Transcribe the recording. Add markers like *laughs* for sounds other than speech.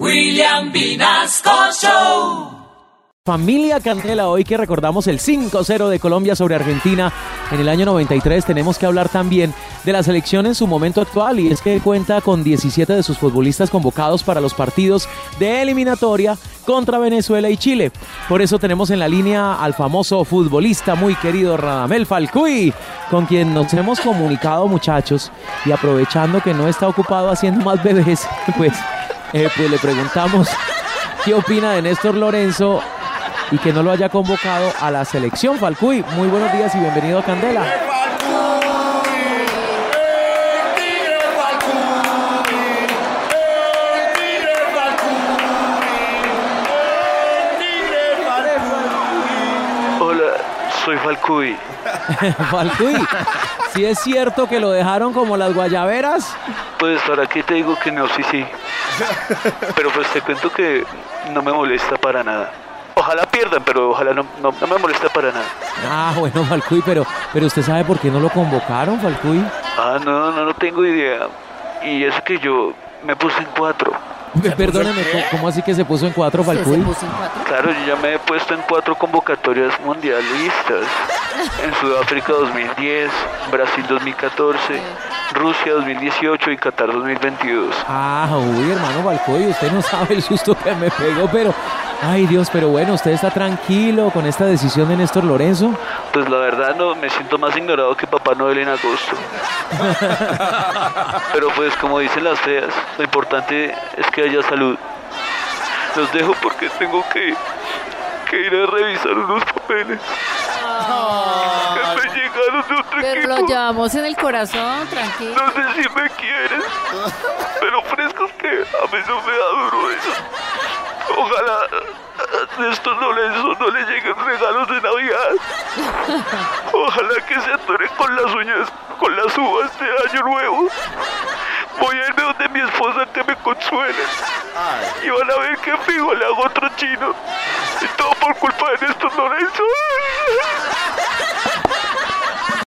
William Vinasco Show. Familia Candela, hoy que recordamos el 5-0 de Colombia sobre Argentina en el año 93, tenemos que hablar también de la selección en su momento actual y es que cuenta con 17 de sus futbolistas convocados para los partidos de eliminatoria contra Venezuela y Chile. Por eso tenemos en la línea al famoso futbolista muy querido Radamel Falcuy, con quien nos hemos comunicado muchachos y aprovechando que no está ocupado haciendo más bebés, *laughs* pues, eh, pues le preguntamos qué opina de Néstor Lorenzo y que no lo haya convocado a la selección. Falcuy, muy buenos días y bienvenido a Candela. Soy Falcuy. *laughs* Falcuy, si es cierto que lo dejaron como las guayaberas. Pues para qué te digo que no, sí, sí. Pero pues te cuento que no me molesta para nada. Ojalá pierdan, pero ojalá no, no, no me molesta para nada. Ah, bueno, Falcuy, pero, pero usted sabe por qué no lo convocaron, Falcuy. Ah, no, no, no tengo idea. Y es que yo me puse en cuatro. *laughs* Perdóneme, ¿cómo- ¿cómo así que se puso en cuatro, ¿Usted se Falcuy? puso en cuatro? Claro, yo ya me he puesto en cuatro convocatorias mundialistas. En Sudáfrica 2010, Brasil 2014, Rusia 2018 y Qatar 2022. Ah, uy, hermano Falcuy, usted no sabe el susto que me pegó, pero... Ay, Dios, pero bueno, ¿usted está tranquilo con esta decisión de Néstor Lorenzo? Pues la verdad no, me siento más ignorado que Papá Noel en agosto. *laughs* Pero pues como dicen las feas, lo importante es que haya salud. Los dejo porque tengo que, que ir a revisar unos papeles que me llegaron de otro Pero lo llevamos en el corazón, tranquilo. No sé si me quieres, pero fresco que a mí no me da duro eso. A estos Lorenzo no le lleguen regalos de Navidad. Ojalá que se atore con las uñas, con las uvas de Año Nuevo. Voy a irme donde mi esposa que me consuele. Y van a ver que fijo le hago otro chino. Y todo por culpa de Néstor Lorenzo.